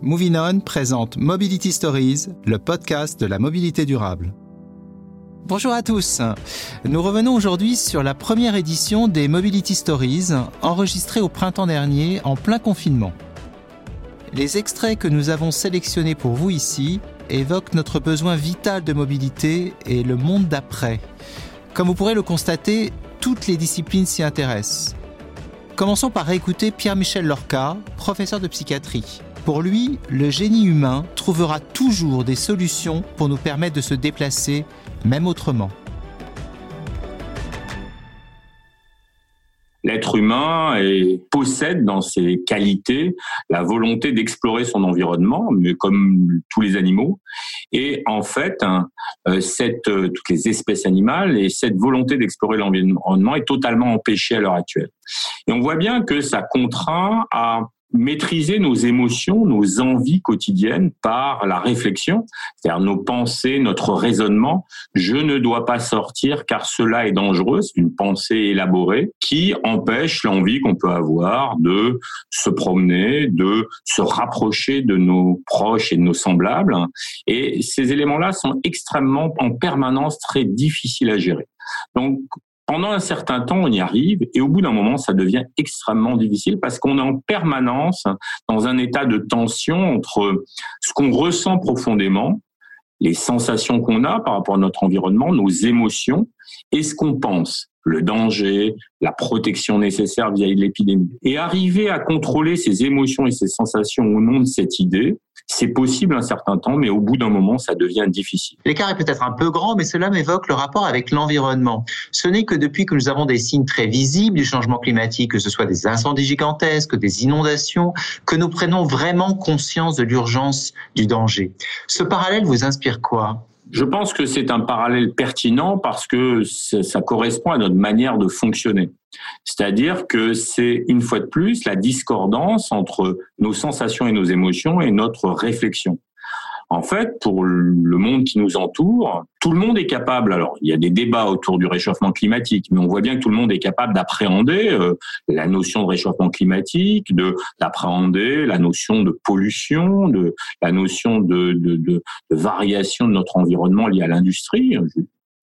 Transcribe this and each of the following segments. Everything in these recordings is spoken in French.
Moving On présente Mobility Stories, le podcast de la mobilité durable. Bonjour à tous. Nous revenons aujourd'hui sur la première édition des Mobility Stories, enregistrée au printemps dernier en plein confinement. Les extraits que nous avons sélectionnés pour vous ici évoquent notre besoin vital de mobilité et le monde d'après. Comme vous pourrez le constater, toutes les disciplines s'y intéressent. Commençons par écouter Pierre-Michel Lorca, professeur de psychiatrie. Pour lui, le génie humain trouvera toujours des solutions pour nous permettre de se déplacer, même autrement. L'être humain possède dans ses qualités la volonté d'explorer son environnement, mais comme tous les animaux. Et en fait, hein, euh, euh, toutes les espèces animales et cette volonté d'explorer l'environnement est totalement empêchée à l'heure actuelle. Et on voit bien que ça contraint à maîtriser nos émotions, nos envies quotidiennes par la réflexion, c'est-à-dire nos pensées, notre raisonnement. Je ne dois pas sortir car cela est dangereux, c'est une pensée élaborée qui empêche l'envie qu'on peut avoir de se promener, de se rapprocher de nos proches et de nos semblables. Et ces éléments-là sont extrêmement en permanence très difficiles à gérer. Donc, pendant un certain temps, on y arrive et au bout d'un moment, ça devient extrêmement difficile parce qu'on est en permanence dans un état de tension entre ce qu'on ressent profondément, les sensations qu'on a par rapport à notre environnement, nos émotions et ce qu'on pense le danger, la protection nécessaire via l'épidémie. Et arriver à contrôler ces émotions et ces sensations au nom de cette idée, c'est possible un certain temps, mais au bout d'un moment, ça devient difficile. L'écart est peut-être un peu grand, mais cela m'évoque le rapport avec l'environnement. Ce n'est que depuis que nous avons des signes très visibles du changement climatique, que ce soit des incendies gigantesques, des inondations, que nous prenons vraiment conscience de l'urgence du danger. Ce parallèle vous inspire quoi? Je pense que c'est un parallèle pertinent parce que ça correspond à notre manière de fonctionner. C'est-à-dire que c'est une fois de plus la discordance entre nos sensations et nos émotions et notre réflexion. En fait, pour le monde qui nous entoure, tout le monde est capable. Alors, il y a des débats autour du réchauffement climatique, mais on voit bien que tout le monde est capable d'appréhender euh, la notion de réchauffement climatique, de d'appréhender la notion de pollution, de la notion de, de, de, de variation de notre environnement lié à l'industrie.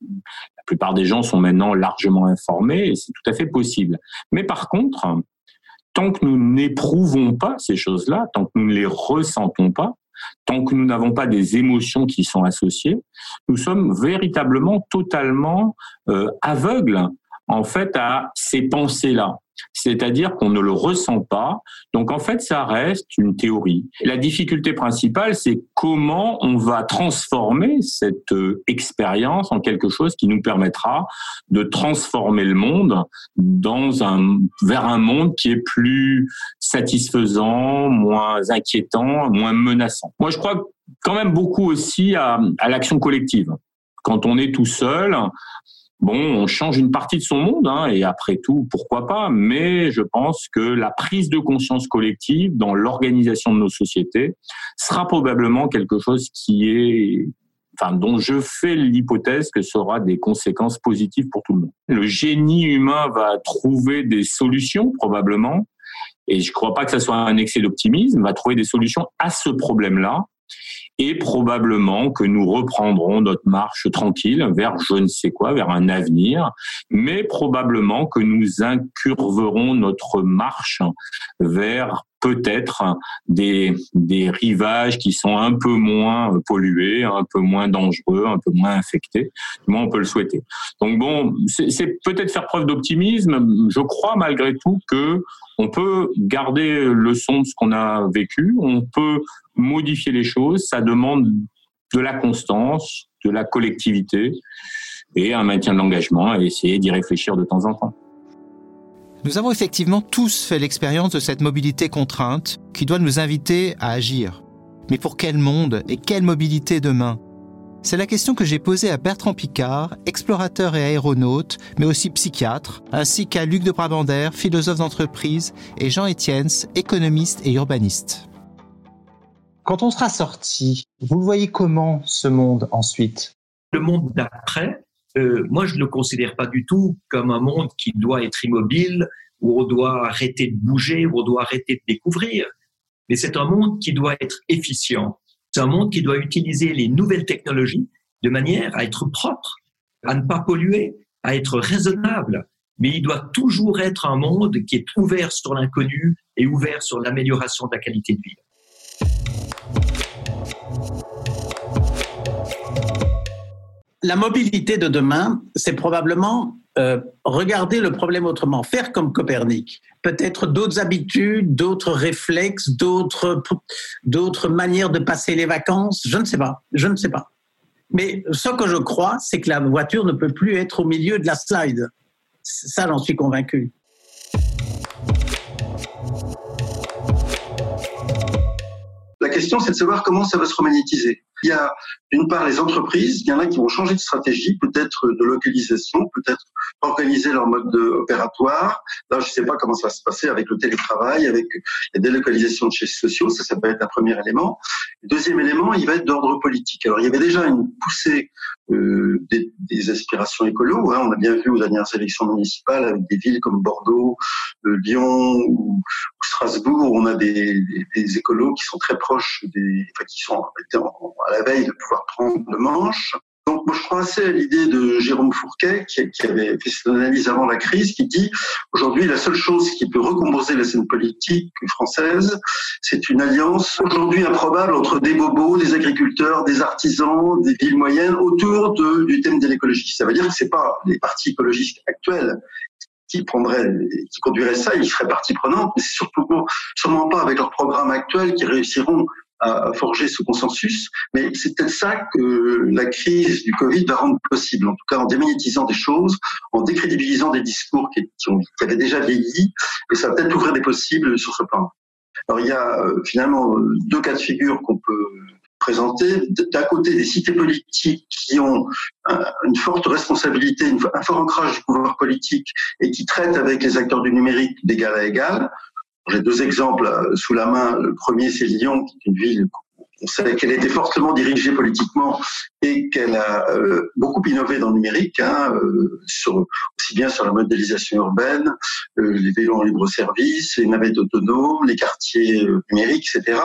La plupart des gens sont maintenant largement informés et c'est tout à fait possible. Mais par contre, tant que nous n'éprouvons pas ces choses-là, tant que nous ne les ressentons pas, tant que nous n'avons pas des émotions qui sont associées, nous sommes véritablement totalement euh, aveugles en fait à ces pensées-là c'est-à-dire qu'on ne le ressent pas. Donc en fait, ça reste une théorie. La difficulté principale, c'est comment on va transformer cette euh, expérience en quelque chose qui nous permettra de transformer le monde dans un vers un monde qui est plus satisfaisant, moins inquiétant, moins menaçant. Moi, je crois quand même beaucoup aussi à, à l'action collective. Quand on est tout seul, Bon, on change une partie de son monde, hein, et après tout, pourquoi pas, mais je pense que la prise de conscience collective dans l'organisation de nos sociétés sera probablement quelque chose qui est Enfin, dont je fais l'hypothèse que ça aura des conséquences positives pour tout le monde. Le génie humain va trouver des solutions probablement, et je ne crois pas que ça soit un excès d'optimisme, va trouver des solutions à ce problème-là et probablement que nous reprendrons notre marche tranquille vers je ne sais quoi, vers un avenir, mais probablement que nous incurverons notre marche vers peut-être des, des rivages qui sont un peu moins pollués, un peu moins dangereux, un peu moins infectés. Moi, on peut le souhaiter. Donc bon, c'est peut-être faire preuve d'optimisme. Je crois malgré tout que on peut garder le son de ce qu'on a vécu, on peut modifier les choses. Ça demande de la constance, de la collectivité et un maintien de l'engagement et essayer d'y réfléchir de temps en temps. Nous avons effectivement tous fait l'expérience de cette mobilité contrainte qui doit nous inviter à agir. Mais pour quel monde et quelle mobilité demain? C'est la question que j'ai posée à Bertrand Picard, explorateur et aéronaute, mais aussi psychiatre, ainsi qu'à Luc de Brabander, philosophe d'entreprise, et Jean Etienne, économiste et urbaniste. Quand on sera sorti, vous le voyez comment ce monde ensuite? Le monde d'après, euh, moi je ne le considère pas du tout comme un monde qui doit être immobile, où on doit arrêter de bouger, où on doit arrêter de découvrir. mais c'est un monde qui doit être efficient. C'est un monde qui doit utiliser les nouvelles technologies de manière à être propre, à ne pas polluer, à être raisonnable. Mais il doit toujours être un monde qui est ouvert sur l'inconnu et ouvert sur l'amélioration de la qualité de vie. La mobilité de demain, c'est probablement euh, regarder le problème autrement, faire comme Copernic, peut-être d'autres habitudes, d'autres réflexes, d'autres d'autres manières de passer les vacances, je ne sais pas, je ne sais pas. Mais ce que je crois, c'est que la voiture ne peut plus être au milieu de la slide. Ça, j'en suis convaincu. La question, c'est de savoir comment ça va se remagnétiser. Il y a d'une part les entreprises, il y en a qui vont changer de stratégie, peut-être de localisation, peut-être organiser leur mode opératoire. Là, je ne sais pas comment ça va se passer avec le télétravail, avec la délocalisation de chez sociaux, ça, ça peut être un premier élément. deuxième élément, il va être d'ordre politique. Alors, il y avait déjà une poussée euh, des, des, aspirations écolo. Hein. On a bien vu aux dernières élections municipales avec des villes comme Bordeaux, euh, Lyon ou, Strasbourg, on a des, des, écolos qui sont très proches des, enfin, qui sont à la veille de pouvoir prendre le manche. Donc, moi, je crois assez à l'idée de Jérôme Fourquet, qui, avait fait cette analyse avant la crise, qui dit aujourd'hui, la seule chose qui peut recomposer la scène politique française, c'est une alliance aujourd'hui improbable entre des bobos, des agriculteurs, des artisans, des villes moyennes autour du thème de l'écologie. Ça veut dire que c'est pas les partis écologistes actuels qui prendraient, qui conduiraient ça, ils seraient partie prenante, mais c'est surtout sûrement pas avec leur programme actuel qui réussiront à forger ce consensus, mais c'est peut-être ça que la crise du Covid va rendre possible, en tout cas en démagnétisant des choses, en décrédibilisant des discours qui, qui, avaient déjà vieilli, et ça va peut-être ouvrir des possibles sur ce plan. Alors il y a euh, finalement deux cas de figure qu'on peut présenter. D'un côté, des cités politiques qui ont une forte responsabilité, un fort ancrage du pouvoir politique et qui traitent avec les acteurs du numérique d'égal à égal. J'ai deux exemples euh, sous la main. Le premier, c'est Lyon, qui est une ville on sait qu'elle était fortement dirigée politiquement et qu'elle a euh, beaucoup innové dans le numérique, hein, euh, sur, aussi bien sur la modélisation urbaine, les vélos en libre service, les navettes autonomes, les quartiers numériques, etc.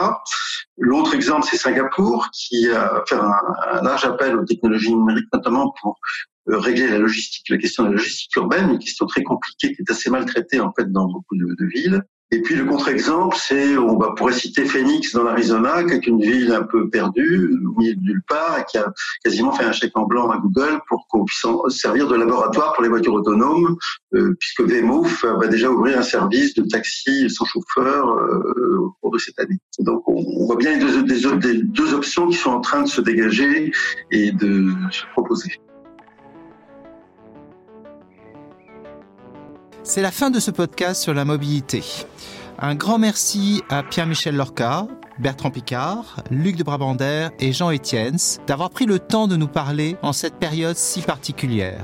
L'autre exemple, c'est Singapour, qui a fait un, large appel aux technologies numériques, notamment pour régler la logistique, la question de la logistique urbaine, une question très compliquée qui est assez mal traitée en fait dans beaucoup de villes. Et puis le contre-exemple, c'est, on va pourrait citer Phoenix dans l'Arizona, qui est une ville un peu perdue, au milieu de nulle part, et qui a quasiment fait un chèque en blanc à Google pour qu'on puisse servir de laboratoire pour les voitures autonomes, euh, puisque VMOF va déjà ouvrir un service de taxi sans chauffeur euh, au cours de cette année. Donc on, voit bien les deux, des deux options qui sont en train de se dégager et de se proposer. C'est la fin de ce podcast sur la mobilité. Un grand merci à Pierre-Michel Lorca, Bertrand Picard, Luc de Brabander et Jean Etienne d'avoir pris le temps de nous parler en cette période si particulière.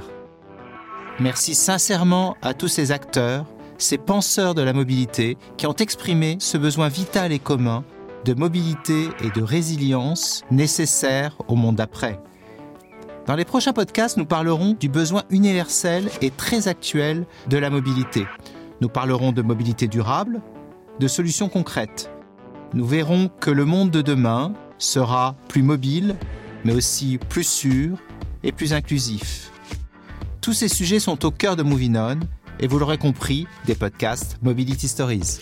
Merci sincèrement à tous ces acteurs, ces penseurs de la mobilité qui ont exprimé ce besoin vital et commun de mobilité et de résilience nécessaire au monde d'après. Dans les prochains podcasts, nous parlerons du besoin universel et très actuel de la mobilité. Nous parlerons de mobilité durable, de solutions concrètes. Nous verrons que le monde de demain sera plus mobile, mais aussi plus sûr et plus inclusif. Tous ces sujets sont au cœur de Moving On et vous l'aurez compris, des podcasts Mobility Stories.